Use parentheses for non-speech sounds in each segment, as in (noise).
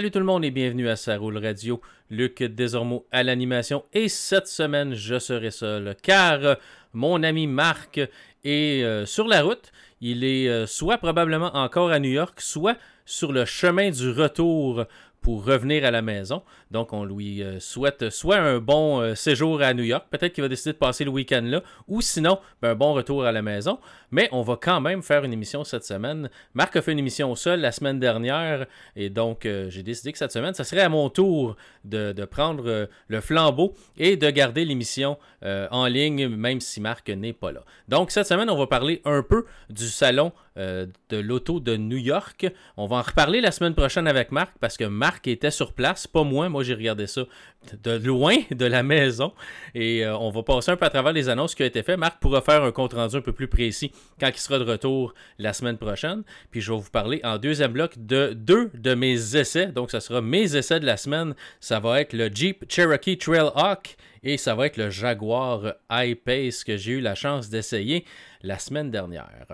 Salut tout le monde et bienvenue à Saroule Radio. Luc désormais à l'animation et cette semaine je serai seul car mon ami Marc est euh, sur la route. Il est euh, soit probablement encore à New York, soit sur le chemin du retour pour revenir à la maison. Donc, on lui euh, souhaite soit un bon euh, séjour à New York, peut-être qu'il va décider de passer le week-end là, ou sinon, ben, un bon retour à la maison. Mais on va quand même faire une émission cette semaine. Marc a fait une émission seul la semaine dernière, et donc euh, j'ai décidé que cette semaine, ça serait à mon tour de, de prendre le flambeau et de garder l'émission en ligne, même si Marc n'est pas là. Donc, cette semaine, on va parler un peu du salon de l'auto de New York. On va en reparler la semaine prochaine avec Marc parce que Marc était sur place, pas moi. Moi, j'ai regardé ça de loin de la maison. Et euh, on va passer un peu à travers les annonces qui ont été faites. Marc pourra faire un compte rendu un peu plus précis quand il sera de retour la semaine prochaine. Puis je vais vous parler en deuxième bloc de deux de mes essais. Donc, ça sera mes essais de la semaine. Ça va être le Jeep Cherokee Trailhawk et ça va être le Jaguar I-Pace que j'ai eu la chance d'essayer la semaine dernière.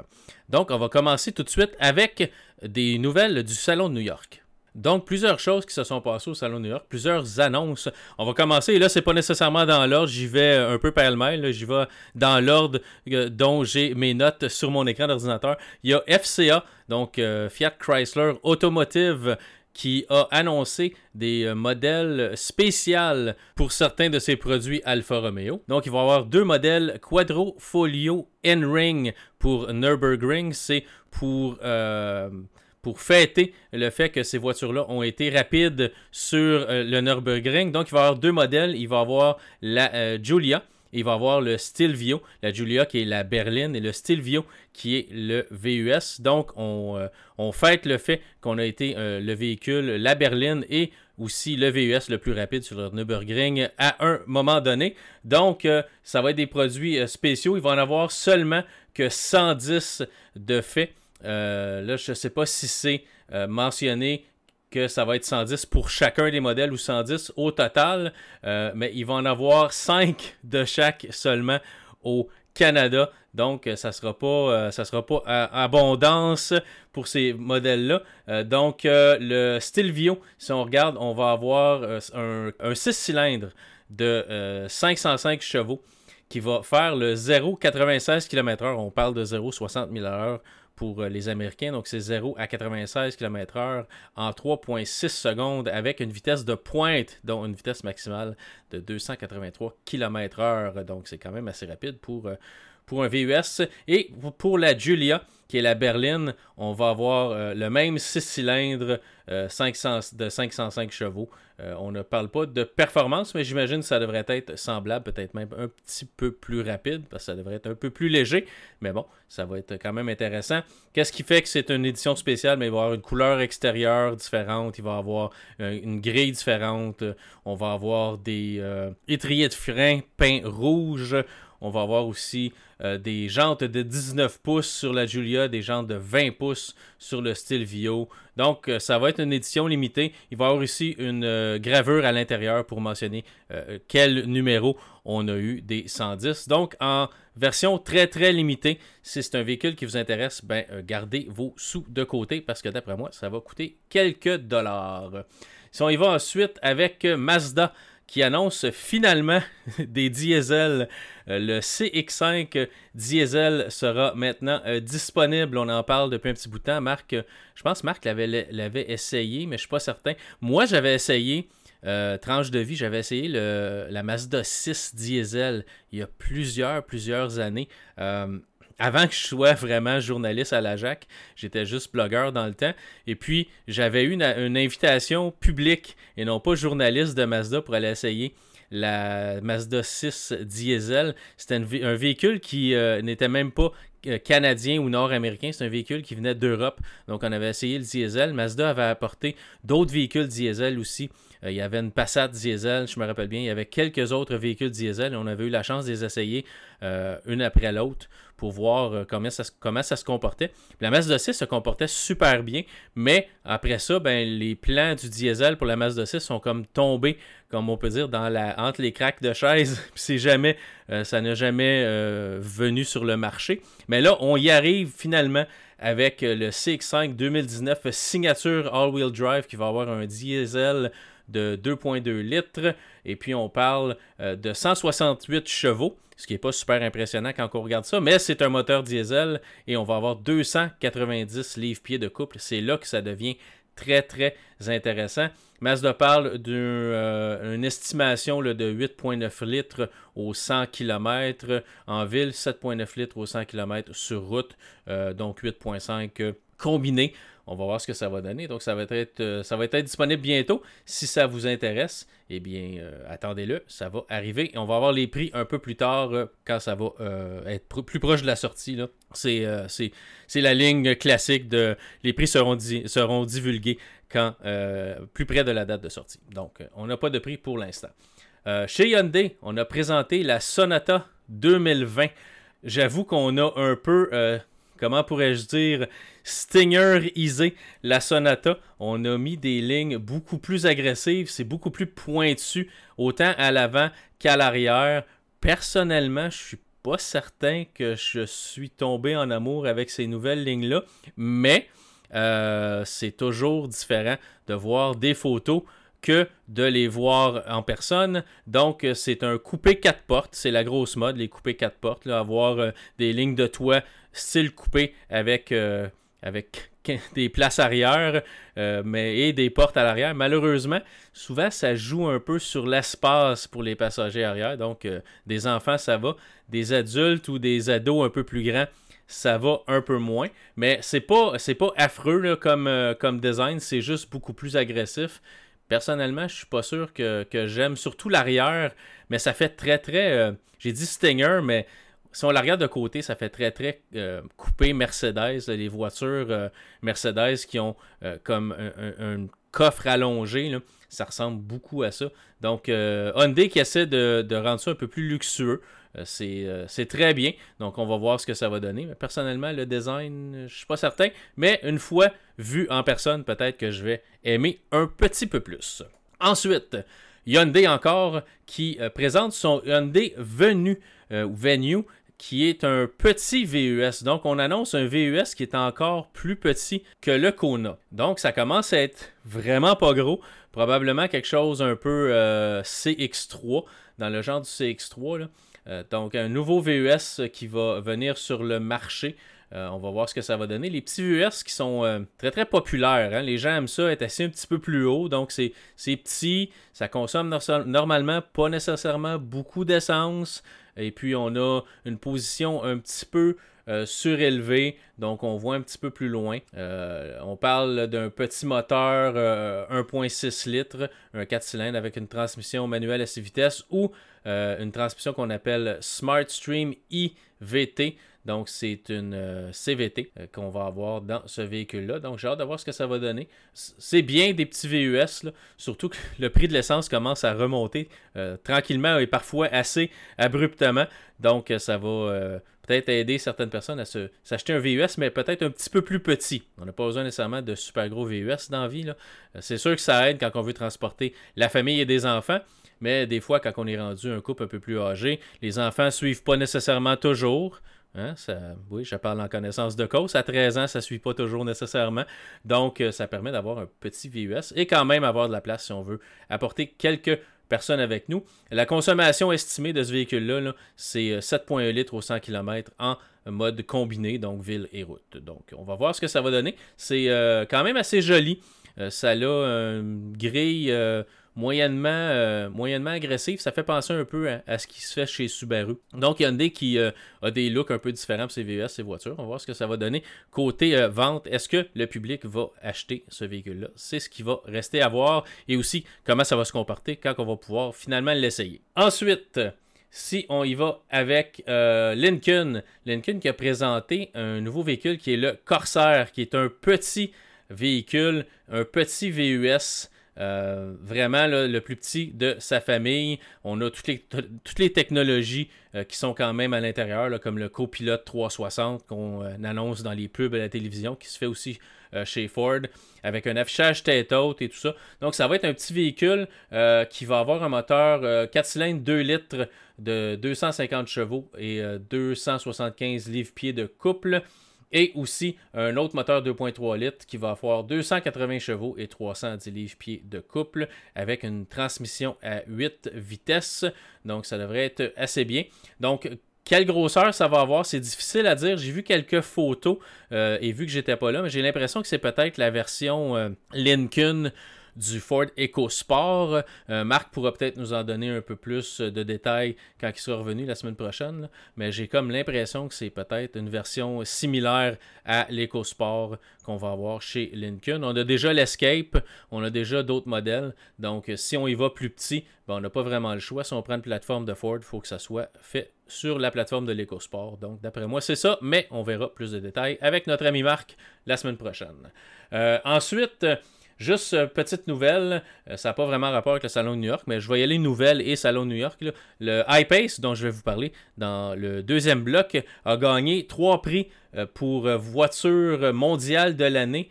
Donc, on va commencer tout de suite avec des nouvelles du Salon de New York. Donc, plusieurs choses qui se sont passées au Salon de New York, plusieurs annonces. On va commencer, et là, c'est pas nécessairement dans l'ordre, j'y vais un peu pêle-mêle, j'y vais dans l'ordre euh, dont j'ai mes notes sur mon écran d'ordinateur. Il y a FCA, donc euh, Fiat Chrysler Automotive, qui a annoncé des euh, modèles spéciaux pour certains de ses produits Alfa Romeo. Donc, il va y avoir deux modèles Quadro Folio N-Ring pour Nürburgring. C'est pour pour fêter le fait que ces voitures-là ont été rapides sur euh, le Nürburgring. Donc, il va y avoir deux modèles. Il va y avoir la euh, Giulia. Il va avoir le Stilvio, la Giulia qui est la berline et le Stilvio qui est le VUS. Donc, on, euh, on fête le fait qu'on a été le véhicule, la berline et aussi le VUS le plus rapide sur le Nürburgring à un moment donné. Donc, ça va être des produits spéciaux. Il va en avoir seulement que 110 de fait. Euh, là, je ne sais pas si c'est euh, mentionné que ça va être 110 pour chacun des modèles ou 110 au total, euh, mais il va en avoir 5 de chaque seulement au Canada. Donc, ça ne sera pas, pas abondance pour ces modèles-là. donc, le Stilvio, si on regarde, on va avoir un, un 6 cylindres de 505 chevaux qui va faire le 0,96 km/h. On parle de 0,60 000 h pour euh, les Américains. Donc, c'est 0 à 96 km/h en 3,6 secondes avec une vitesse de pointe, dont une vitesse maximale de 283 km/h. Donc, c'est quand même assez rapide pour, euh, pour un VUS. Et pour la Julia, qui est la berline, on va avoir euh, le même 6 cylindres 500, de 505 chevaux euh, on ne parle pas de performance, mais j'imagine que ça devrait être semblable, peut-être même un petit peu plus rapide, parce que ça devrait être un peu plus léger. Mais bon, ça va être quand même intéressant. Qu'est-ce qui fait que c'est une édition spéciale? Mais il va y avoir une couleur extérieure différente, il va y avoir euh, une grille différente, on va avoir des euh, étriers de frein peints rouge. On va avoir aussi euh, des jantes de 19 pouces sur la Julia, des jantes de 20 pouces sur le Stilvio. Donc, euh, ça va être une édition limitée. Il va y avoir aussi une euh, gravure à l'intérieur pour mentionner quel numéro on a eu des 110. Donc, en version très très limitée, si c'est un véhicule qui vous intéresse, ben, gardez vos sous de côté parce que d'après moi, ça va coûter quelques dollars. Si on y va ensuite avec Mazda qui annonce finalement (laughs) des diesels. Euh, le CX5 diesel sera maintenant euh, disponible. On en parle depuis un petit bout de temps. Marc, euh, je pense que Marc l'avait essayé, mais je ne suis pas certain. Moi, j'avais essayé. tranche de vie, j'avais essayé la Mazda 6 diesel il y a plusieurs, plusieurs années avant que je sois vraiment journaliste à la JAC, j'étais juste blogueur dans le temps. Et puis, j'avais eu une, invitation publique et non pas journaliste de Mazda pour aller essayer la Mazda 6 diesel. C'était un véhicule qui euh, n'était même pas euh, canadien ou nord-américain, c'est un véhicule qui venait d'Europe. Donc on avait essayé le diesel. Mazda avait apporté d'autres véhicules diesel aussi. Euh, il y avait une Passat diesel, je me rappelle bien. Il y avait quelques autres véhicules diesel on avait eu la chance de les essayer une après l'autre pour voir comment ça, comment ça se comportait. la Mazda 6 se comportait super bien, mais après ça, ben, les plans du diesel pour la Mazda 6 sont comme tombés, comme on peut dire, dans la, entre les craques de chaise. (laughs) c'est jamais, ça n'a jamais venu sur le marché. Mais là, on y arrive finalement avec le CX5 2019 signature all-wheel drive qui va avoir un diesel de 2.2 litres. Et puis on parle euh, de 168 chevaux, ce qui n'est pas super impressionnant quand on regarde ça, mais c'est un moteur diesel et on va avoir 290 livres-pieds de couple. C'est là que ça devient très très intéressant. Mazda parle d'une euh, estimation de 8,9 litres au 100 km en ville, 7,9 litres au 100 km sur route, euh, donc 8,5 combiné. On va voir ce que ça va donner. Donc, ça va être, euh, disponible bientôt. Si ça vous intéresse, eh bien, euh, attendez-le. Ça va arriver. Et on va avoir les prix un peu plus tard euh, quand ça va être plus proche de la sortie. C'est, la ligne classique de les prix seront, divulgués plus près de la date de sortie. Donc, on n'a pas de prix pour l'instant. chez Hyundai, on a présenté la Sonata 2020. J'avoue qu'on a un peu comment pourrais-je dire, Stinger Easy, la Sonata? On a mis des lignes beaucoup plus agressives, c'est beaucoup plus pointu, autant à l'avant qu'à l'arrière. Personnellement, je suis pas certain que je suis tombé en amour avec ces nouvelles lignes-là, mais euh, c'est toujours différent de voir des photos que de les voir en personne. Donc, c'est un coupé 4 portes. C'est la grosse mode, les coupés 4 portes. avoir euh, des lignes de toit style coupé avec, euh, (laughs) des places arrière euh, mais, et des portes à l'arrière. Malheureusement, souvent, ça joue un peu sur l'espace pour les passagers arrière. Donc, euh, des enfants, ça va. Des adultes ou des ados un peu plus grands, ça va un peu moins. Mais c'est pas, pas affreux comme, comme design, c'est juste beaucoup plus agressif. Personnellement, je suis pas sûr que, que j'aime, surtout l'arrière, mais ça fait très très. J'ai dit Stinger, mais si on la regarde de côté, ça fait très très euh, coupé Mercedes, les voitures euh, Mercedes qui ont euh, comme un, coffre allongé, ça ressemble beaucoup à ça. Donc Hyundai qui essaie de, rendre ça un peu plus luxueux, c'est très bien. Donc on va voir ce que ça va donner. personnellement, le design, je suis pas certain, mais une fois vu en personne, peut-être que je vais aimer un petit peu plus. Ensuite, Hyundai encore qui présente son Hyundai Venu ou Venue qui est un petit VUS. Donc, on annonce un VUS qui est encore plus petit que le Kona. Donc, ça commence à être vraiment pas gros. Probablement quelque chose un peu euh, CX3, dans le genre du CX3. Euh, donc, un nouveau VUS qui va venir sur le marché. Euh, on va voir ce que ça va donner. Les petits VUS qui sont très très populaires. Hein. Les gens aiment ça être assis un petit peu plus haut. Donc c'est petit, ça consomme normalement pas nécessairement beaucoup d'essence. Et puis on a une position un petit peu euh, surélevée, donc on voit un petit peu plus loin. Euh, on parle d'un petit moteur 1.6 euh, litres, un 4 cylindres avec une transmission manuelle à 6 vitesses ou une transmission qu'on appelle Smart Stream IVT. Donc, c'est une euh, CVT euh, qu'on va avoir dans ce véhicule-là. Donc, j'ai hâte de voir ce que ça va donner. C'est bien des petits VUS, surtout que le prix de l'essence commence à remonter euh, tranquillement et parfois assez abruptement. Donc, ça va peut-être aider certaines personnes à s'acheter un VUS, mais peut-être un petit peu plus petit. On n'a pas besoin nécessairement de super gros VUS dans la vie. C'est sûr que ça aide quand on veut transporter la famille et des enfants. Mais des fois, quand on est rendu un couple un peu plus âgé, les enfants ne suivent pas nécessairement toujours. Hein, oui, je parle en connaissance de cause. À 13 ans, ça ne suit pas toujours nécessairement. Donc, euh, ça permet d'avoir un petit VUS et quand même avoir de la place si on veut apporter quelques personnes avec nous. La consommation estimée de ce véhicule-là, c'est 7,1 euh, litres au 100 km en mode combiné, donc ville et route. Donc, on va voir ce que ça va donner. C'est euh, quand même assez joli. ça a une grille moyennement, euh, moyennement agressif. Ça fait penser un peu à, ce qui se fait chez Subaru. Donc, Hyundai qui euh, a des looks un peu différents pour ses VUS, ses voitures. On va voir ce que ça va donner. Côté euh, vente, est-ce que le public va acheter ce véhicule-là? C'est ce qui va rester à voir. Et aussi, comment ça va se comporter quand on va pouvoir finalement l'essayer. Ensuite, si on y va avec Lincoln, Lincoln qui a présenté un nouveau véhicule qui est le Corsair, qui est un petit véhicule, un petit VUS Euh, vraiment le plus petit de sa famille. On a toutes les, toutes les technologies euh, qui sont quand même à l'intérieur, comme le copilote 360 qu'on euh, annonce dans les pubs à la télévision, qui se fait aussi chez Ford, avec un affichage tête haute et tout ça. Donc ça va être un petit véhicule qui va avoir un moteur 4 cylindres 2 litres de 250 chevaux et 275 livres-pieds de couple. Et aussi un autre moteur 2.3 litres qui va avoir 280 chevaux et 310 livres-pieds de couple avec une transmission à 8 vitesses. Donc ça devrait être assez bien. Donc quelle grosseur ça va avoir, c'est difficile à dire. J'ai vu quelques photos euh, et vu que j'étais pas là, mais j'ai l'impression que c'est peut-être la version euh, Lincoln du Ford EcoSport. Euh, Marc pourra peut-être nous en donner un peu plus de détails quand il sera revenu la semaine prochaine. Mais j'ai comme l'impression que c'est peut-être une version similaire à l'EcoSport qu'on va avoir chez Lincoln. On a déjà l'Escape, on a déjà d'autres modèles. Donc si on y va plus petit, ben, on n'a pas vraiment le choix. Si on prend une plateforme de Ford, il faut que ça soit fait sur la plateforme de l'EcoSport. Donc, d'après moi, c'est ça, mais on verra plus de détails avec notre ami Marc la semaine prochaine. Euh, ensuite, Juste euh, petite nouvelle, euh, ça n'a pas vraiment rapport avec le Salon de New York, mais je vais y aller nouvelle et Salon de New York. Le iPace, dont je vais vous parler dans le deuxième bloc, a gagné trois prix euh, pour voiture mondiale de l'année,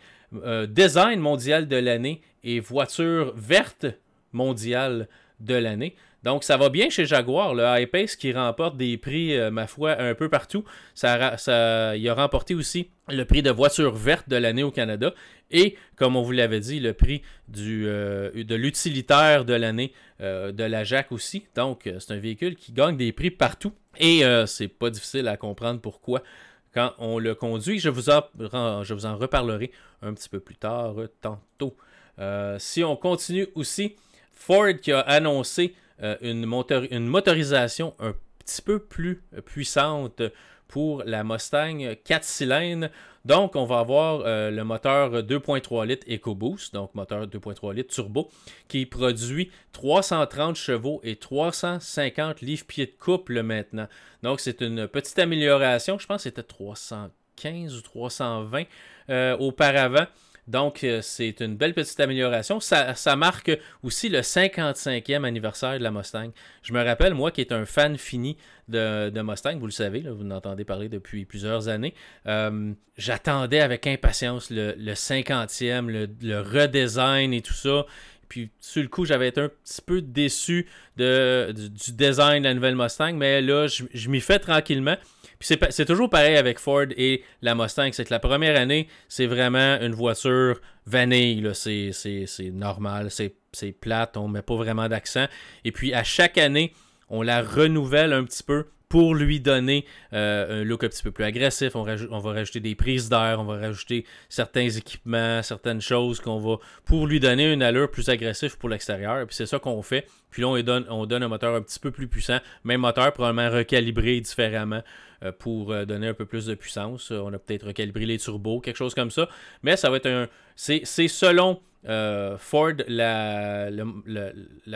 design mondial de l'année et voiture verte mondiale de l'année. Donc, ça va bien chez Jaguar. Le I-Pace qui remporte des prix, euh, ma foi, un peu partout. Ça, ça, il a remporté aussi le prix de voiture verte de l'année au Canada. Et, comme on vous l'avait dit, le prix du, euh, de l'utilitaire de l'année euh, de la JAC aussi. Donc, c'est un véhicule qui gagne des prix partout. Et c'est pas difficile à comprendre pourquoi quand on le conduit. Je vous en, je vous en reparlerai un petit peu plus tard, tantôt. si on continue aussi, Ford qui a annoncé euh, une, motorisation un petit peu plus puissante pour la Mustang 4 cylindres. Donc, on va avoir euh, le moteur 2.3 litres EcoBoost, donc moteur 2.3 litres turbo, qui produit 330 chevaux et 350 livres-pieds de couple maintenant. Donc, c'est une petite amélioration. Je pense que c'était 315 ou 320 euh, auparavant. Donc, euh, c'est une belle petite amélioration. Ça, marque aussi le 55e anniversaire de la Mustang. Je me rappelle, moi qui est un fan fini de, Mustang, vous le savez, vous en entendez parler depuis plusieurs années, euh, j'attendais avec impatience le, 50e, le, redesign et tout ça. Puis, sur le coup, j'avais été un petit peu déçu du, design de la nouvelle Mustang, mais là, je m'y fais tranquillement. Puis c'est toujours pareil avec Ford et la Mustang, c'est que la première année, c'est vraiment une voiture vanille, c'est normal, c'est plate, on met pas vraiment d'accent. Et puis à chaque année, on la renouvelle un petit peu pour lui donner euh, un look un petit peu plus agressif. On, va rajouter des prises d'air, on va rajouter certains équipements, certaines choses qu'on va pour lui donner une allure plus agressive pour l'extérieur. Et puis c'est ça qu'on fait. Puis là, on donne, on donne un moteur un petit peu plus puissant. Même moteur probablement recalibré différemment pour euh, donner un peu plus de puissance. On a peut-être recalibré les turbos, quelque chose comme ça. Mais ça va être un. C'est selon euh, Ford, la,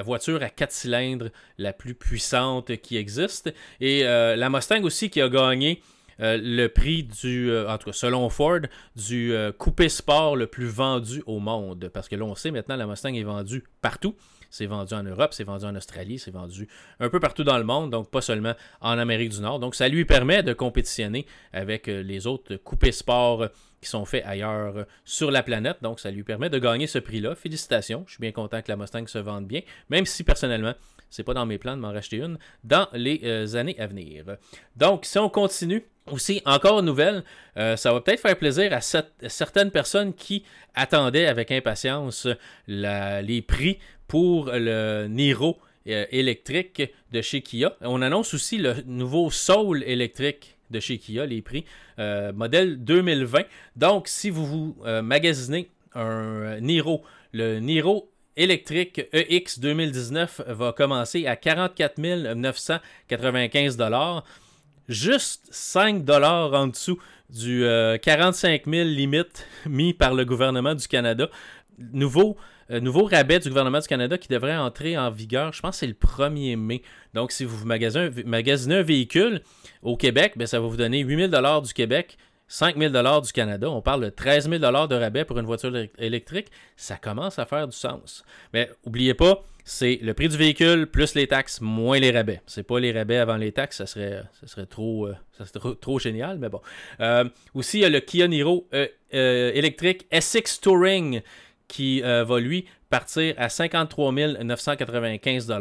voiture à 4 cylindres la plus puissante qui existe. Et euh, la Mustang aussi qui a gagné euh, le prix du, en tout cas selon Ford, du coupé sport le plus vendu au monde. Parce que là, on sait maintenant, la Mustang est vendue partout. C'est vendu en Europe, c'est vendu en Australie, c'est vendu un peu partout dans le monde, donc pas seulement en Amérique du Nord. Donc ça lui permet de compétitionner avec les autres coupés sport qui sont faits ailleurs sur la planète. Donc, ça lui permet de gagner ce prix-là. Félicitations. Je suis bien content que la Mustang se vende bien, même si personnellement, c'est pas dans mes plans de m'en racheter une dans les euh, années à venir. Donc, si on continue, aussi, encore une nouvelle, euh, ça va peut-être faire plaisir à certaines personnes qui attendaient avec impatience les prix pour le Niro euh, électrique de chez Kia. On annonce aussi le nouveau Soul électrique de chez Kia, les prix. Euh, modèle 2020. Donc, si vous vous euh, magasinez un Niro, le Niro électrique EX 2019 va commencer à 44 995 Juste 5 en dessous du 45 000 limite mis par le gouvernement du Canada. Nouveau nouveau rabais du gouvernement du Canada qui devrait entrer en vigueur, je pense c'est le 1er mai. Donc, si vous magasinez un, véhicule au Québec, ben, ça va vous donner 8000 du Québec, 5 000 du Canada. On parle de 13 000 de rabais pour une voiture électrique. Ça commence à faire du sens. Mais n'oubliez pas, c'est le prix du véhicule plus les taxes moins les rabais. C'est pas les rabais avant les taxes, ça serait, ça serait, trop, euh, trop, génial, mais bon. Euh, aussi, il y a le Kia Niro euh, électrique SX Touring qui va lui partir à 53 995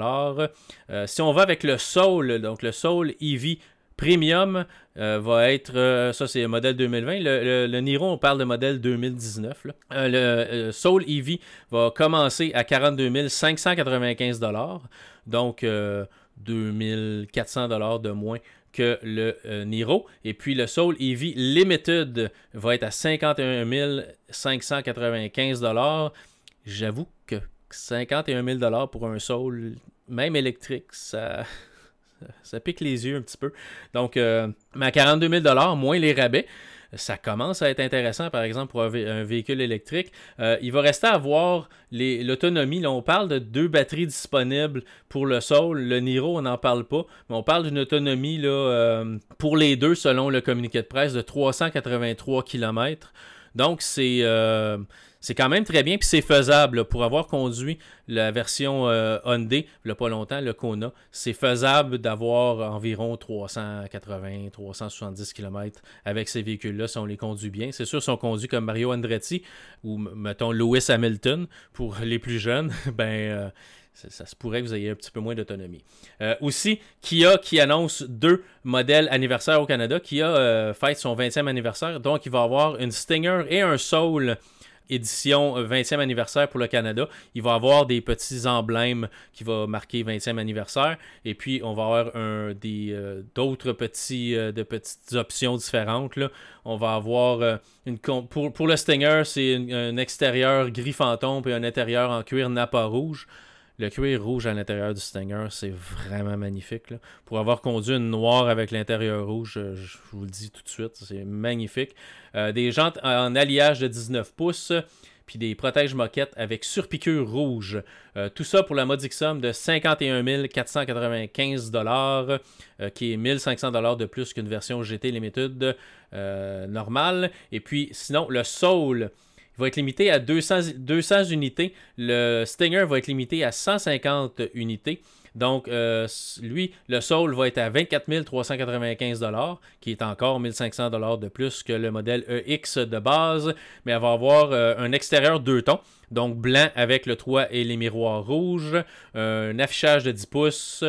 Si on va avec le Soul, donc le Soul EV Premium euh, va être, euh, ça c'est le modèle 2020. Le, Niro, on parle de modèle 2019. Euh, le Soul EV va commencer à 42 595 donc 2400 de moins que le Niro. Et puis le Soul EV Limited va être à 51 595 J'avoue que 51 000 pour un Soul, même électrique, ça (laughs) ça pique les yeux un petit peu. Donc, euh, mais à 42 000 moins les rabais, ça commence à être intéressant, par exemple, pour un, véhicule électrique. Euh, il va rester à voir l'autonomie. on parle de deux batteries disponibles pour le Soul. Le Niro, on n'en parle pas, mais on parle d'une autonomie là, euh, pour les deux, selon le communiqué de presse, de 383 km. Donc, c'est c'est quand même très bien, puis c'est faisable. pour avoir conduit la version euh, Hyundai, il n'y a pas longtemps, le Kona, c'est faisable d'avoir environ 380-370 km avec ces véhicules-là si on les conduit bien. C'est sûr, si on conduit comme Mario Andretti ou, mettons, Lewis Hamilton, pour les plus jeunes, (laughs) ben... Euh, ça, se pourrait que vous ayez un petit peu moins d'autonomie. Euh, aussi, Kia qui annonce deux modèles anniversaires au Canada. Kia fête son 20e anniversaire, donc il va avoir une Stinger et un Soul édition 20e euh, anniversaire pour le Canada. Il va avoir des petits emblèmes qui vont marquer 20e anniversaire. Et puis, on va avoir des, euh, d'autres petits, euh, de petites options différentes. Là. On va avoir une. Pour, pour le Stinger, c'est un extérieur gris fantôme et un intérieur en cuir Napa rouge. Le cuir rouge à l'intérieur du Stinger, c'est vraiment magnifique. Pour avoir conduit une noire avec l'intérieur rouge, je vous le dis tout de suite, c'est magnifique. Euh, des jantes en alliage de 19 pouces, puis des protèges moquettes avec surpiqûre rouge. Euh, tout ça pour la modique somme de 51 495 dollars, euh, qui est 1500 dollars de plus qu'une version GT Limited normale. Et puis sinon, le Soul va être limité à 200, 200 unités. Le Stinger va être limité à 150 unités. Donc, euh, lui, le Soul va être à 24 395 qui est encore 1500 de plus que le modèle EX de base, mais elle va avoir euh, un extérieur deux tons, donc blanc avec le toit et les miroirs rouges, un affichage de 10 pouces,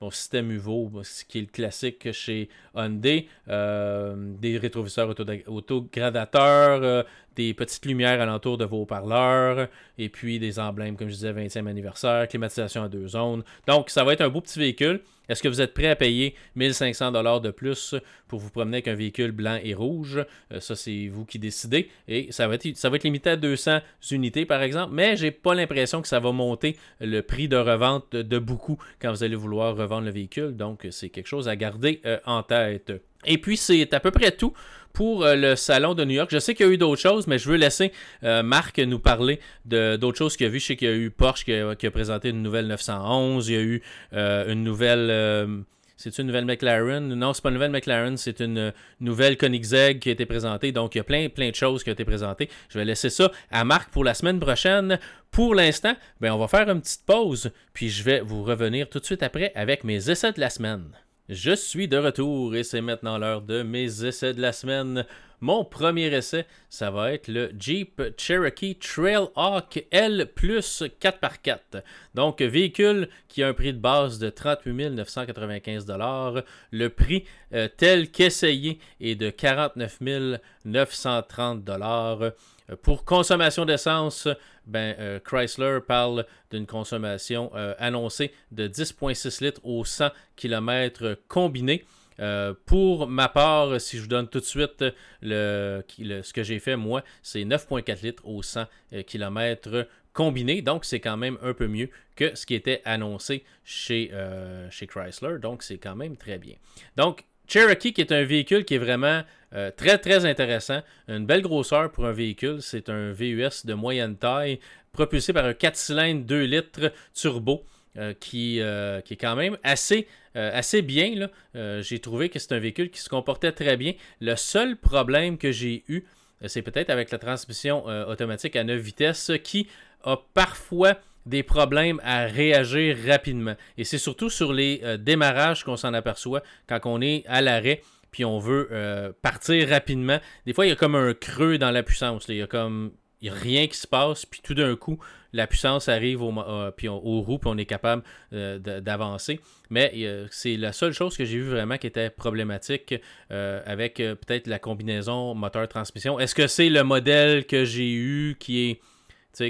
bon, système UVO, ce qui est le classique chez Hyundai, euh, des rétroviseurs autogradateurs, des petites lumières alentour de vos parleurs, et puis des emblèmes, comme je disais, 20e anniversaire, climatisation à deux zones. Donc, ça va être un beau petit véhicule. Est-ce que vous êtes prêt à payer 1500 dollars de plus pour vous promener avec un véhicule blanc et rouge? Euh, Ça, c'est vous qui décidez. Et ça va, être, ça va être limité à 200 unités, par exemple. Mais j'ai pas l'impression que ça va monter le prix de revente de beaucoup quand vous allez vouloir revendre le véhicule. Donc, c'est quelque chose à garder euh, en tête. Et puis, c'est à peu près tout pour euh, le salon de New York. Je sais qu'il y a eu d'autres choses, mais je veux laisser euh, Marc nous parler d'autres choses qu'il a vu. Je sais qu'il y a eu Porsche qui a, présenté une nouvelle 911. Il y a eu euh, une nouvelle. c'est une nouvelle McLaren? Non, c'est pas une nouvelle McLaren, c'est une nouvelle Koenigsegg qui a été présentée. Donc, il y a plein, plein de choses qui ont été présentées. Je vais laisser ça à Marc pour la semaine prochaine. Pour l'instant, ben, on va faire une petite pause, puis je vais vous revenir tout de suite après avec mes essais de la semaine. Je suis de retour et c'est maintenant l'heure de mes essais de la semaine. Mon premier essai, ça va être le Jeep Cherokee Trailhawk L plus 4x4. Donc, véhicule qui a un prix de base de 38 995 Le prix euh, tel qu'essayé est de 49 930 euh, pour consommation d'essence, ben, euh, Chrysler parle d'une consommation euh, annoncée de 10,6 litres au 100 km combiné. pour ma part, si je vous donne tout de suite le, ce que j'ai fait, moi, c'est 9,4 litres au 100 km combiné. Donc, c'est quand même un peu mieux que ce qui était annoncé chez, chez Chrysler. Donc, c'est quand même très bien. Donc, Cherokee, qui est un véhicule qui est vraiment euh, très très intéressant. Une belle grosseur pour un véhicule. C'est un VUS de moyenne taille, propulsé par un 4 cylindres 2 litres turbo. qui, qui est quand même assez, assez bien. j'ai trouvé que c'est un véhicule qui se comportait très bien. Le seul problème que j'ai eu, c'est peut-être avec la transmission automatique à 9 vitesses qui a parfois des problèmes à réagir rapidement. Et c'est surtout sur les euh, démarrages qu'on s'en aperçoit quand on est à l'arrêt puis on veut euh, partir rapidement. Des fois, il y a comme un creux dans la puissance. Il y a comme il a rien qui se passe, puis tout d'un coup, la puissance arrive au, euh, puis on, aux roues, puis on est capable d'avancer. Mais c'est la seule chose que j'ai vu vraiment qui était problématique avec peut-être la combinaison moteur-transmission. Est-ce que c'est le modèle que j'ai eu qui est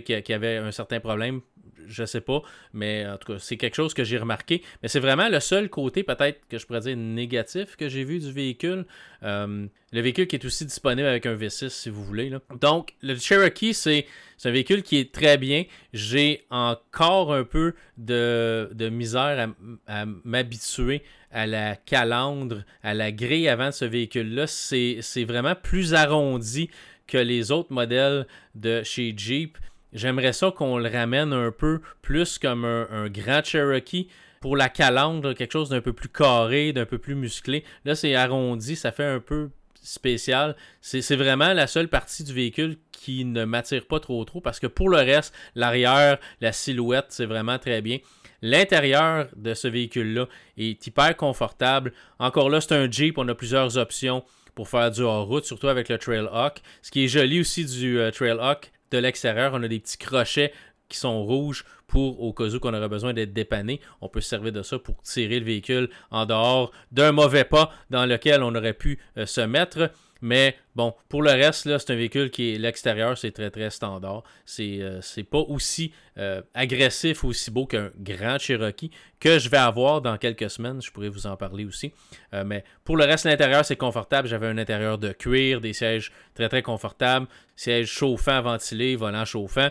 qui avait un certain problème? Je sais pas, mais en tout cas, c'est quelque chose que j'ai remarqué. Mais c'est vraiment le seul côté, peut-être, que je pourrais dire négatif que j'ai vu du véhicule. Euh, le véhicule qui est aussi disponible avec un V6, si vous voulez. Donc, le Cherokee, c'est un véhicule qui est très bien. J'ai encore un peu de, misère à, m'habituer à la calandre, à la grille avant de ce véhicule-là. C'est vraiment plus arrondi que les autres modèles de chez Jeep. J'aimerais ça qu'on le ramène un peu plus comme un, grand Cherokee pour la calandre, quelque chose d'un peu plus carré, d'un peu plus musclé. Là, c'est arrondi, ça fait un peu spécial. C'est vraiment la seule partie du véhicule qui ne m'attire pas trop trop parce que pour le reste, l'arrière, la silhouette, c'est vraiment très bien. L'intérieur de ce véhicule-là est hyper confortable. Encore là, c'est un Jeep, on a plusieurs options pour faire du hors-route, surtout avec le Trailhawk. Ce qui est joli aussi du euh, Trailhawk, de l'extérieur, on a des petits crochets qui sont rouges pour au cas où qu'on aurait besoin d'être dépanné. On peut se servir de ça pour tirer le véhicule en dehors d'un mauvais pas dans lequel on aurait pu euh, se mettre. Mais bon, pour le reste, c'est un véhicule qui est l'extérieur, c'est très très standard. C'est, euh, pas aussi euh, agressif, aussi beau qu'un grand Cherokee que je vais avoir dans quelques semaines. Je pourrais vous en parler aussi. Euh, mais pour le reste, l'intérieur, c'est confortable. J'avais un intérieur de cuir, des sièges très très confortables, sièges chauffants, ventilés, volants chauffants.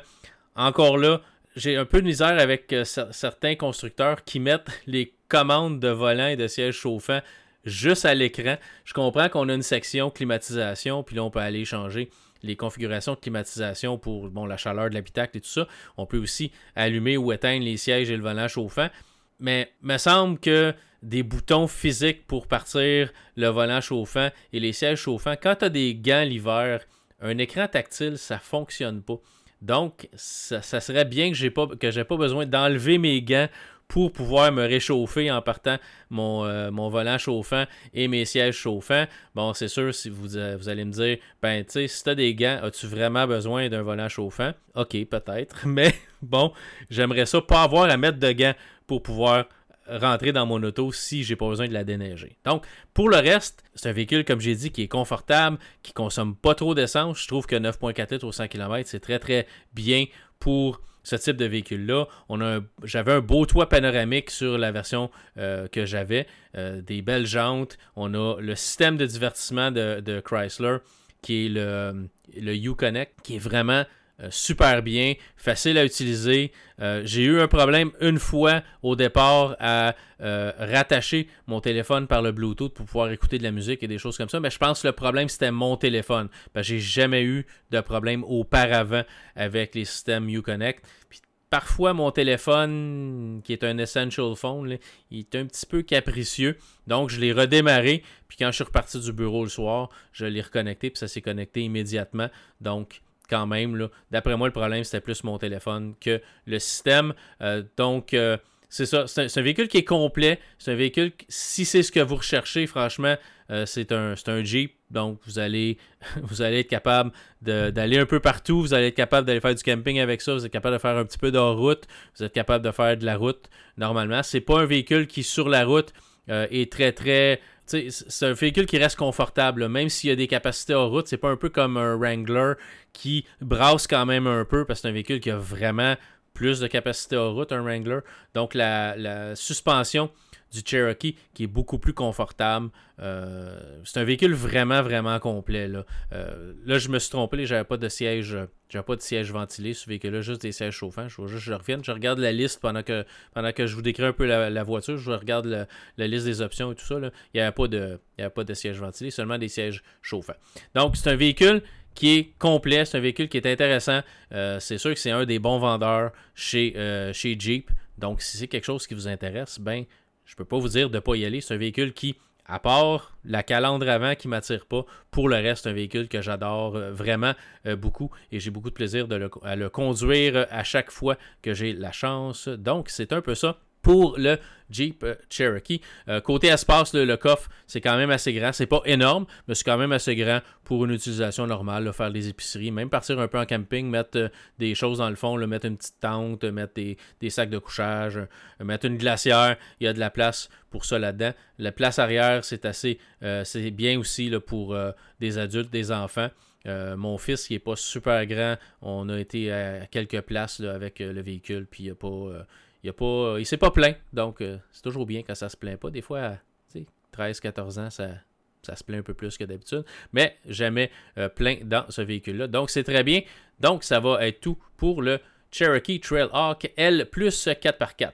Encore là, j'ai un peu de misère avec certains constructeurs qui mettent (laughs) les commandes de volant et de sièges chauffants juste à l'écran. Je comprends qu'on a une section climatisation, puis là, on peut aller changer les configurations de climatisation pour bon, la chaleur de l'habitacle et tout ça. On peut aussi allumer ou éteindre les sièges et le volant chauffant. Mais il me semble que des boutons physiques pour partir le volant chauffant et les sièges chauffants, quand tu as des gants l'hiver, un écran tactile, ça fonctionne pas. Donc, ça, serait bien que j'ai pas pas besoin d'enlever mes gants pour pouvoir me réchauffer en partant mon, euh, volant chauffant et mes sièges chauffants. Bon, c'est sûr, si vous, euh, vous allez me dire, ben, tu sais, si tu as des gants, as-tu vraiment besoin d'un volant chauffant? Ok, peut-être. (laughs) Mais bon, j'aimerais ça pas avoir à mettre de gants pour pouvoir rentrer dans mon auto si j'ai pas besoin de la déneiger. Donc, pour le reste, c'est un véhicule, comme j'ai dit, qui est confortable, qui consomme pas trop d'essence. Je trouve que 9.4 litres au 100 km, c'est très très bien pour ce type de véhicule-là. j'avais un beau toit panoramique sur la version euh, que j'avais, euh, des belles jantes. On a le système de divertissement de, Chrysler, qui est le, le U-Connect, qui est vraiment euh, super bien, facile à utiliser. Euh, j'ai eu un problème une fois au départ à euh, rattacher mon téléphone par le Bluetooth pour pouvoir écouter de la musique et des choses comme ça, mais je pense que le problème c'était mon téléphone. j'ai jamais eu de problème auparavant avec les systèmes Uconnect. Parfois mon téléphone, qui est un essential phone, il est un petit peu capricieux. Donc je l'ai redémarré. Puis quand je suis reparti du bureau le soir, je l'ai reconnecté. Puis ça s'est connecté immédiatement. Donc quand même. D'après moi, le problème, c'était plus mon téléphone que le système. Euh, donc, euh, c'est ça. C'est un, véhicule qui est complet. C'est un véhicule, si c'est ce que vous recherchez, franchement, euh, c'est un, un, Jeep. Donc, vous allez, (laughs) vous allez être capable d'aller un peu partout. Vous allez être capable d'aller faire du camping avec ça. Vous êtes capable de faire un petit peu de route. Vous êtes capable de faire de la route normalement. C'est pas un véhicule qui, sur la route, est très, très c'est un véhicule qui reste confortable, même s'il y a des capacités en route. C'est pas un peu comme un Wrangler qui brasse quand même un peu parce que c'est un véhicule qui a vraiment plus de capacité en route, un Wrangler. Donc la suspension du Cherokee qui est beaucoup plus confortable. Euh, c'est un véhicule vraiment, vraiment complet. Là, euh, là je me suis trompé, j'avais pas de siège. J'avais pas de siège ventilé ce véhicule-là, juste des sièges chauffants. Je, je revienne, je regarde la liste pendant que, pendant que je vous décris un peu la, voiture. Je regarde la liste des options et tout ça. Il n'y avait pas de, il pas de siège ventilé, seulement des sièges chauffants. Donc, c'est un véhicule qui est complet, c'est un véhicule qui est intéressant. Euh, c'est sûr que c'est un des bons vendeurs chez, chez Jeep. Donc, si c'est quelque chose qui vous intéresse, ben, je peux pas vous dire de ne pas y aller. C'est un véhicule qui, à part la calandre avant qui m'attire pas, pour le reste, c'est un véhicule que j'adore euh, vraiment euh, beaucoup et j'ai beaucoup de plaisir à le conduire à chaque fois que j'ai la chance. Donc, c'est un peu ça pour le Jeep euh, Cherokee. Euh, côté espace, le, coffre, c'est quand même assez grand. C'est pas énorme, mais c'est quand même assez grand pour une utilisation normale, faire des épiceries, même partir un peu en camping, mettre euh, des choses dans le fond, mettre une petite tente, mettre des, sacs de couchage, mettre une glacière. Il y a de la place pour ça là-dedans. La place arrière, c'est assez c'est bien aussi pour des adultes, des enfants. mon fils, qui n'est pas super grand, on a été à quelques places avec le véhicule, puis il n'y a pas il a pas, il s'est pas plaint. Donc, euh, c'est toujours bien quand ça se plaint pas. Des fois, 13-14 ans, ça, ça se plaint un peu plus que d'habitude. Mais jamais euh, plein dans ce véhicule-là. Donc, c'est très bien. Donc, ça va être tout pour le Cherokee Trailhawk L plus 4x4.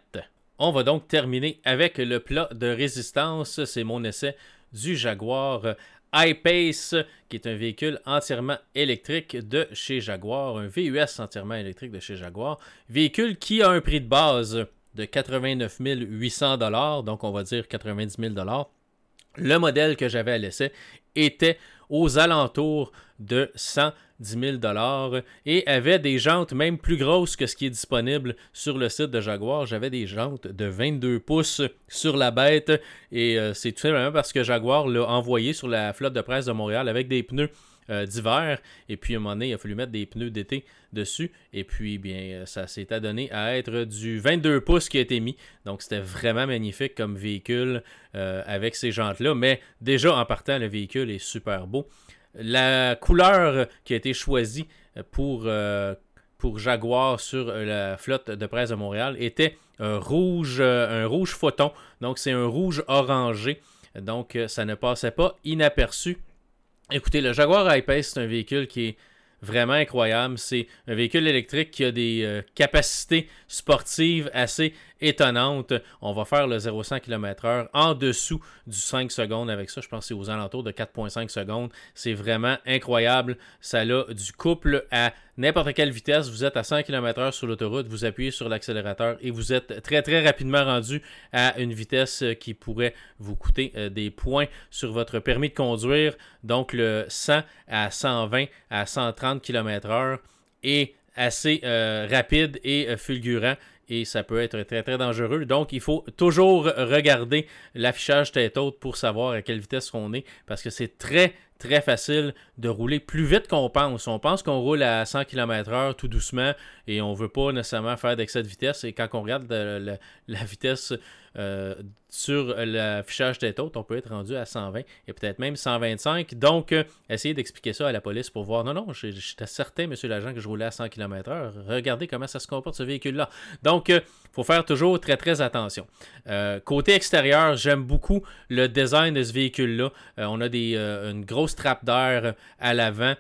On va donc terminer avec le plat de résistance. C'est mon essai du Jaguar iPace, qui est un véhicule entièrement électrique de chez Jaguar, un VUS entièrement électrique de chez Jaguar. Véhicule qui a un prix de base de 89 800 donc on va dire 90 000 Le modèle que j'avais à l'essai était aux alentours de 110 000 et avait des jantes même plus grosses que ce qui est disponible sur le site de Jaguar. J'avais des jantes de 22 pouces sur la bête et euh, c'est tout simplement parce que Jaguar l'a envoyé sur la flotte de presse de Montréal avec des pneus euh, d'hiver. Et puis, à un moment donné, il a fallu mettre des pneus d'été dessus. Et puis, bien, euh, ça s'est adonné à être du 22 pouces qui a été mis. Donc, c'était vraiment magnifique comme véhicule avec ces jantes-là. Mais déjà, en partant, le véhicule est super beau. La couleur qui a été choisie pour, euh, pour Jaguar sur la flotte de presse de Montréal était un rouge, un rouge photon. Donc c'est un rouge orangé. Donc ça ne passait pas inaperçu. Écoutez, le Jaguar I-Pace, c'est un véhicule qui est vraiment incroyable. C'est un véhicule électrique qui a des euh, capacités sportives assez étonnantes. On va faire le 0-100 km/h en dessous du 5 secondes avec ça. Je pense que c'est aux alentours de 4,5 secondes. C'est vraiment incroyable. Ça a du couple à n'importe quelle vitesse. Vous êtes à 100 km/h sur l'autoroute, vous appuyez sur l'accélérateur et vous êtes très très rapidement rendu à une vitesse qui pourrait vous coûter euh, des points sur votre permis de conduire. Donc le 100 à 120 à 130 km/h est assez euh, rapide et euh, fulgurant et ça peut être très très dangereux. Donc il faut toujours regarder l'affichage tête haute pour savoir à quelle vitesse on est parce que c'est très très facile de rouler plus vite qu'on pense. On pense qu'on roule à 100 km/h tout doucement et on veut pas nécessairement faire d'excès de vitesse. Et quand on regarde la vitesse euh, sur l'affichage tête haute, on peut être rendu à 120 et peut-être même 125. Donc, euh, essayez d'expliquer ça à la police pour voir. Non, non, j'étais certain, monsieur l'agent, que je roulais à 100 km/h. Regardez comment ça se comporte ce véhicule-là. Donc, il euh, faut faire toujours très, très attention. côté extérieur, j'aime beaucoup le design de ce véhicule-là. on a des, une grosse trappe d'air à l'avant.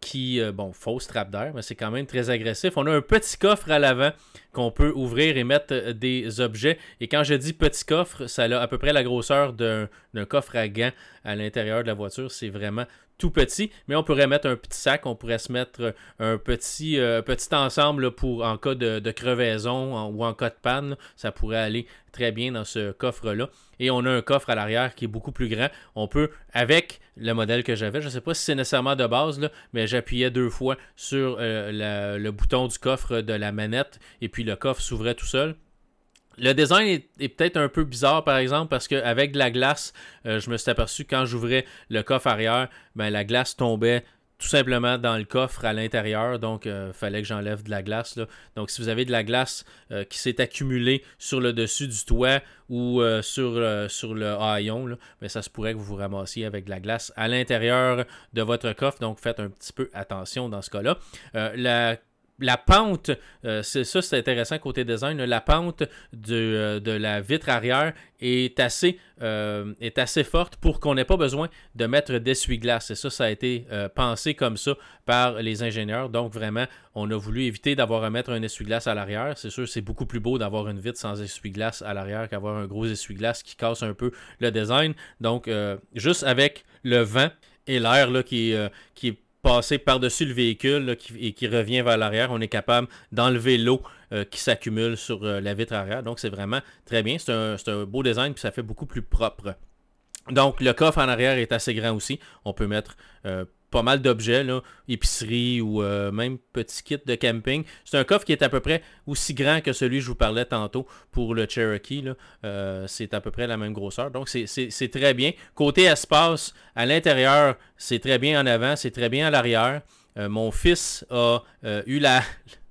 Qui, bon, fausse trappe d'air, mais c'est quand même très agressif. On a un petit coffre à l'avant qu'on peut ouvrir et mettre euh, des objets. Et quand je dis petit coffre, ça a à peu près la grosseur d'un coffre à gants à l'intérieur de la voiture. C'est vraiment tout petit, mais on pourrait mettre un petit sac, on pourrait se mettre un petit, petit ensemble pour en cas de, crevaison ou en cas de panne. ça pourrait aller très bien dans ce coffre-là. Et on a un coffre à l'arrière qui est beaucoup plus grand. On peut, avec le modèle que j'avais, je ne sais pas si c'est nécessairement de base, là, mais j'appuyais deux fois sur euh, le bouton du coffre de la manette et puis le coffre s'ouvrait tout seul. Le design est, peut-être un peu bizarre, par exemple, parce qu'avec de la glace, euh, je me suis aperçu quand j'ouvrais le coffre arrière, ben, la glace tombait tout simplement dans le coffre à l'intérieur. Donc, il euh, fallait que j'enlève de la glace. Donc, si vous avez de la glace euh, qui s'est accumulée sur le dessus du toit ou sur, le haillon, ben, ça se pourrait que vous vous ramassiez avec de la glace à l'intérieur de votre coffre. Donc, faites un petit peu attention dans ce cas-là. la la pente, euh, c'est ça, c'est intéressant côté design. La pente euh, de, la vitre arrière est assez, euh, est assez forte pour qu'on n'ait pas besoin de mettre d'essuie-glace. Et ça, ça a été pensé comme ça par les ingénieurs. Donc, vraiment, on a voulu éviter d'avoir à mettre un essuie-glace à l'arrière. C'est sûr, c'est beaucoup plus beau d'avoir une vitre sans essuie-glace à l'arrière qu'avoir un gros essuie-glace qui casse un peu le design. Donc, juste avec le vent et l'air qui, qui est passer par-dessus le véhicule et qui revient vers l'arrière. On est capable d'enlever l'eau qui s'accumule sur la vitre arrière. Donc c'est vraiment très bien. C'est un, beau design puis ça fait beaucoup plus propre. Donc le coffre en arrière est assez grand aussi. On peut mettre pas mal d'objets, épicerie ou euh, même petit kit de camping. C'est un coffre qui est à peu près aussi grand que celui que je vous parlais tantôt pour le Cherokee. Euh, c'est à peu près la même grosseur. Donc c'est très bien. Côté espace, à l'intérieur, c'est très bien en avant, c'est très bien à l'arrière. Euh, mon fils a eu la,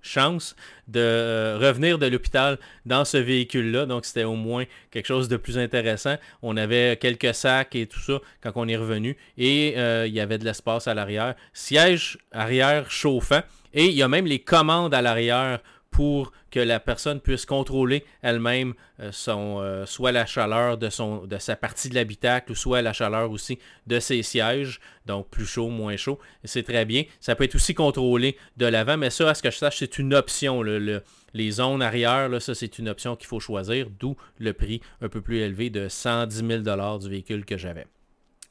chance de euh, revenir de l'hôpital dans ce véhicule-là. Donc, c'était au moins quelque chose de plus intéressant. On avait quelques sacs et tout ça quand on est revenu. Et euh, il y avait de l'espace à l'arrière. Siège arrière chauffant. Et il y a même les commandes à l'arrière pour que la personne puisse contrôler elle-même euh, euh, soit la chaleur de, sa partie de l'habitacle ou soit la chaleur aussi de ses sièges. Donc plus chaud, moins chaud. C'est très bien. Ça peut être aussi contrôlé de l'avant, mais ça, à ce que je sache, c'est une option. les zones arrière, ça c'est une option qu'il faut choisir, d'où le prix un peu plus élevé de 110 000 du véhicule que j'avais.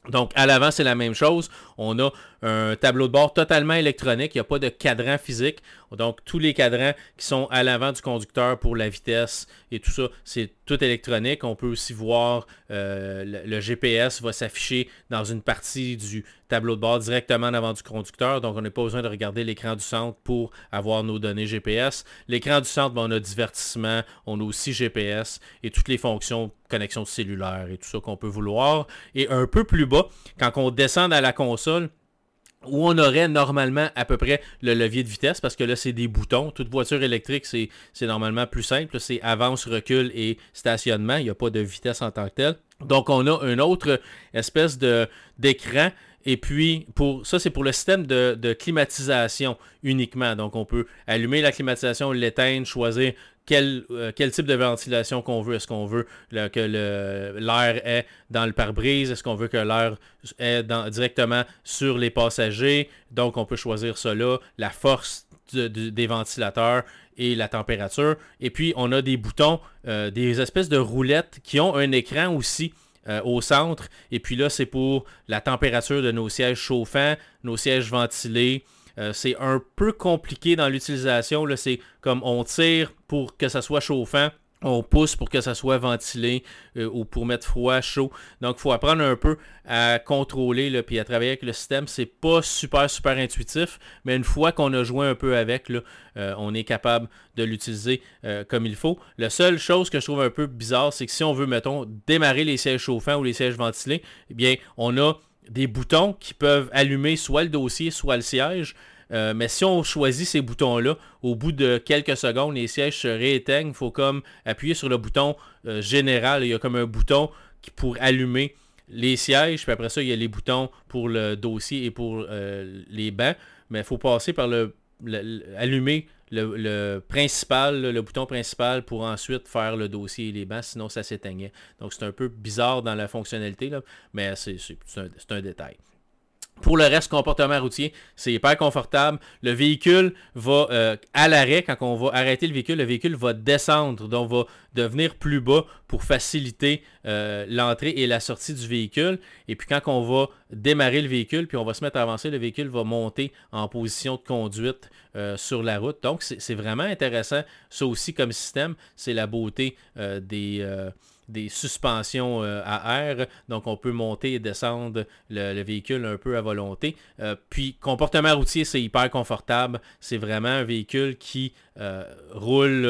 Donc, à l'avant, c'est la même chose. On a un tableau de bord totalement électronique. Il n'y a pas de cadran physique. Donc, tous les cadrans qui sont à l'avant du conducteur pour la vitesse et tout ça, c'est tout électronique. On peut aussi voir euh, le, GPS va s'afficher dans une partie du tableau de bord directement en avant du conducteur. Donc, on n'a pas besoin de regarder l'écran du centre pour avoir nos données GPS. L'écran du centre, ben, on a divertissement, on a aussi GPS et toutes les fonctions connexion cellulaire et tout ça qu'on peut vouloir. Et un peu plus bas, quand on descend à la console, où on aurait normalement à peu près le levier de vitesse, parce que là, c'est des boutons. Toute voiture électrique, c'est normalement plus simple. C'est avance, recul et stationnement. Il n'y a pas de vitesse en tant que tel. Donc, on a une autre espèce d'écran et puis, pour ça, c'est pour le système de, climatisation uniquement. Donc, on peut allumer la climatisation, l'éteindre, choisir quel, euh, quel, type de ventilation qu'on veut. Est-ce qu'on veut que l'air est dans le pare-brise? Est-ce qu'on veut que l'air est directement sur les passagers? Donc, on peut choisir cela, la force des ventilateurs et la température. Et puis, on a des boutons, euh, des espèces de roulettes qui ont un écran aussi euh, au centre. Et puis là, c'est pour la température de nos sièges chauffants, nos sièges ventilés. Euh, c'est un peu compliqué dans l'utilisation. C'est comme on tire pour que ça soit chauffant on pousse pour que ça soit ventilé euh, ou pour mettre froid, chaud. Donc, il faut apprendre un peu à contrôler le, puis à travailler avec le système. C'est pas super, super intuitif, mais une fois qu'on a joué un peu avec, là, euh, on est capable de l'utiliser comme il faut. La seule chose que je trouve un peu bizarre, c'est que si on veut, mettons, démarrer les sièges chauffants ou les sièges ventilés, eh bien, on a des boutons qui peuvent allumer soit le dossier, soit le siège. Euh, mais si on choisit ces boutons-là, au bout de quelques secondes, les sièges se rééteignent. Il faut comme appuyer sur le bouton euh, général. Il y a comme un bouton qui, pour allumer les sièges. Puis après ça, il y a les boutons pour le dossier et pour euh, les bancs. Mais il faut passer par le, allumer le, principal, le bouton principal pour ensuite faire le dossier et les bancs, sinon ça s'éteignait. Donc c'est un peu bizarre dans la fonctionnalité, mais c'est un, détail. Pour le reste, comportement routier, c'est hyper confortable. Le véhicule va euh, à l'arrêt, quand on va arrêter le véhicule, le véhicule va descendre, donc va devenir plus bas pour faciliter euh, l'entrée et la sortie du véhicule. Et puis quand on va démarrer le véhicule, puis on va se mettre à avancer, le véhicule va monter en position de conduite euh, sur la route. Donc c'est vraiment intéressant. Ça aussi comme système, c'est la beauté des des suspensions euh, à air, donc on peut monter et descendre le, véhicule un peu à volonté. Euh, puis comportement routier, c'est hyper confortable. C'est vraiment un véhicule qui euh, roule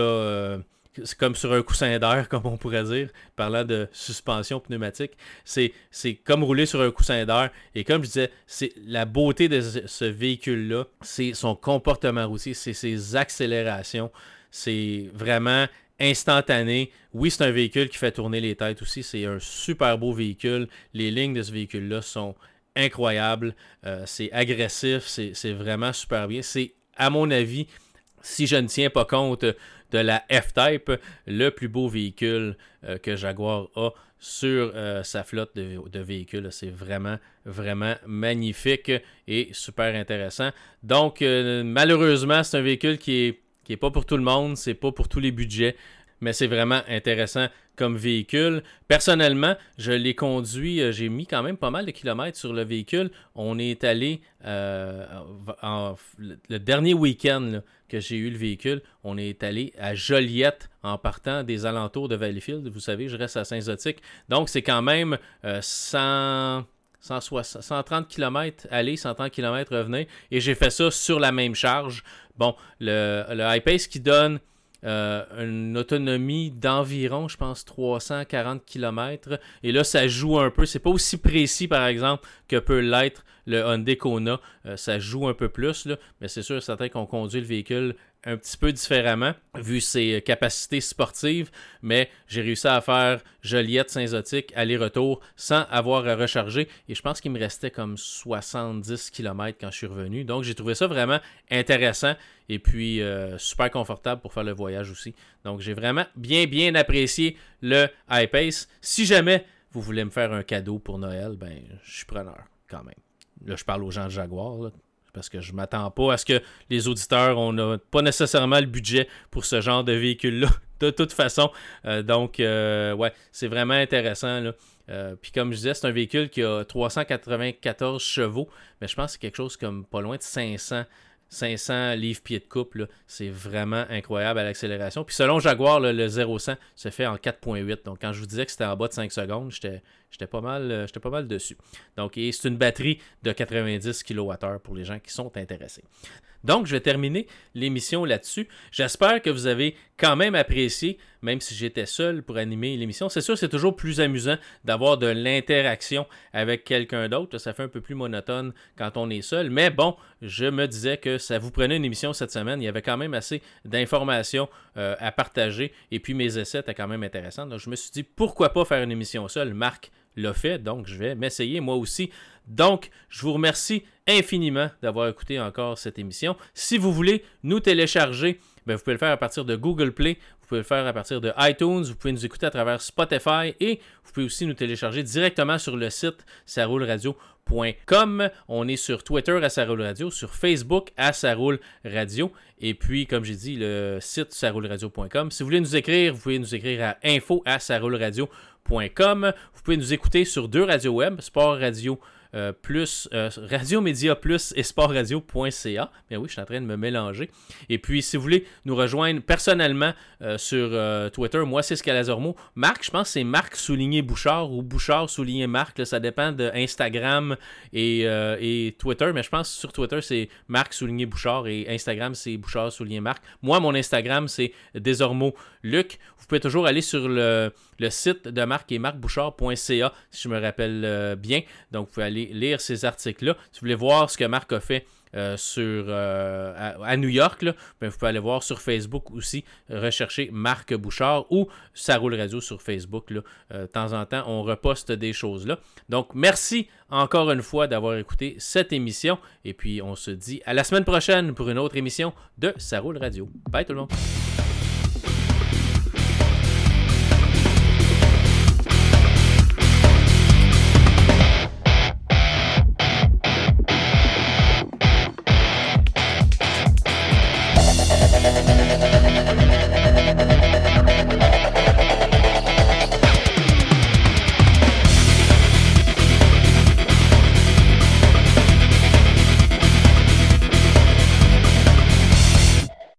comme sur un coussin d'air, (laughs) comme on pourrait dire, parlant de suspension pneumatique. C'est, c'est comme rouler sur un coussin d'air. Et comme je disais, c'est la beauté de ce véhicule-là, c'est son comportement routier, c'est ses accélérations. C'est vraiment instantané. Oui, c'est un véhicule qui fait tourner les têtes aussi. C'est un super beau véhicule. Les lignes de ce véhicule-là sont incroyables. Euh, c'est agressif. C'est vraiment super bien. C'est, à mon avis, si je ne tiens pas compte de la F-Type, le plus beau véhicule euh, que Jaguar a sur euh, sa flotte de, véhicules. C'est vraiment, vraiment magnifique et super intéressant. Donc, malheureusement, c'est un véhicule qui est qui n'est pas pour tout le monde, c'est pas pour tous les budgets. mais c'est vraiment intéressant comme véhicule. Personnellement, je l'ai conduit, euh, j'ai mis quand même pas mal de kilomètres sur le véhicule. On est allé euh, le dernier week-end que j'ai eu le véhicule, on est allé à Joliette en partant des alentours de Valleyfield. Vous savez, je reste à Saint-Zotique. Donc, c'est quand même 100... 130 km aller, 130 km revenir. Et j'ai fait ça sur la même charge. Bon, le, le iPace qui donne euh, une autonomie d'environ, je pense, 340 km. Et là, ça joue un peu. C'est pas aussi précis, par exemple, que peut l'être le Hyundai Kona. Euh, ça joue un peu plus, mais c'est sûr certain qu'on conduit le véhicule un petit peu différemment vu ses capacités sportives, mais j'ai réussi à faire Joliette-Saint-Zotique aller-retour sans avoir à recharger et je pense qu'il me restait comme 70 km quand je suis revenu. Donc j'ai trouvé ça vraiment intéressant et puis euh, super confortable pour faire le voyage aussi. Donc j'ai vraiment bien bien apprécié le iPace. Si jamais vous voulez me faire un cadeau pour Noël, ben je suis preneur quand même. Là, je parle aux gens de Jaguar parce que je m'attends pas à ce que les auditeurs on pas nécessairement le budget pour ce genre de véhicule-là, (laughs) de toute façon. Euh, donc, euh, ouais, c'est vraiment intéressant. Euh, puis comme je disais, c'est un véhicule qui a 394 chevaux, mais je pense que c'est quelque chose comme pas loin de 500 500 livres pieds de couple. C'est vraiment incroyable à l'accélération. Puis selon Jaguar, le 0-100 se fait en 4.8. Donc quand je vous disais que c'était en bas de 5 secondes, j'étais pas, mal, euh, pas mal dessus. Donc c'est une batterie de 90 kWh pour les gens qui sont intéressés. Donc, je vais terminer l'émission là-dessus. J'espère que vous avez quand même apprécié, même si j'étais seul pour animer l'émission. C'est sûr, c'est toujours plus amusant d'avoir de l'interaction avec quelqu'un d'autre. Ça fait un peu plus monotone quand on est seul. Mais bon, je me disais que ça vous prenait une émission cette semaine. Il y avait quand même assez d'informations euh, à partager. Et puis, mes essais étaient quand même intéressants. Donc, je me suis dit, pourquoi pas faire une émission seule? Marc l'a fait, donc je vais m'essayer moi aussi. Donc, je vous remercie infiniment d'avoir écouté encore cette émission. Si vous voulez nous télécharger, ben, vous pouvez le faire à partir de Google Play, vous pouvez le faire à partir de iTunes, vous pouvez nous écouter à travers Spotify et vous pouvez aussi nous télécharger directement sur le site saroulradio.com. On est sur Twitter à Saroule Radio, sur Facebook à Saroule Radio et puis, comme j'ai dit, le site saroulradio.com. Si vous voulez nous écrire, vous pouvez nous écrire à info à. Vous pouvez nous écouter sur deux radios web, Sport Radio euh, plus euh, Radio Média Plus et sportradio.ca. Bien oui, je suis en train de me mélanger. Et puis, si vous voulez nous rejoindre personnellement euh, sur Twitter, moi, c'est Scalazormo. Marc, je pense que c'est Marc souligné Bouchard ou Bouchard souligné Marc. ça dépend de Instagram et, et, Twitter. Mais je pense que sur Twitter, c'est Marc souligné Bouchard et Instagram, c'est Bouchard souligné Marc. Moi, mon Instagram, c'est désormais Luc. Vous pouvez toujours aller sur le, site de Marc et marcbouchard.ca si je me rappelle bien. Donc, vous pouvez aller lire ces articles-là. Si vous voulez voir ce que Marc a fait euh, sur, euh, à, New York, ben, vous pouvez aller voir sur Facebook aussi, rechercher Marc Bouchard ou Ça roule radio sur Facebook. Là. Euh, de temps en temps, on reposte des choses là. Donc, merci encore une fois d'avoir écouté cette émission. Et puis, on se dit à la semaine prochaine pour une autre émission de Ça roule radio. Bye tout le monde.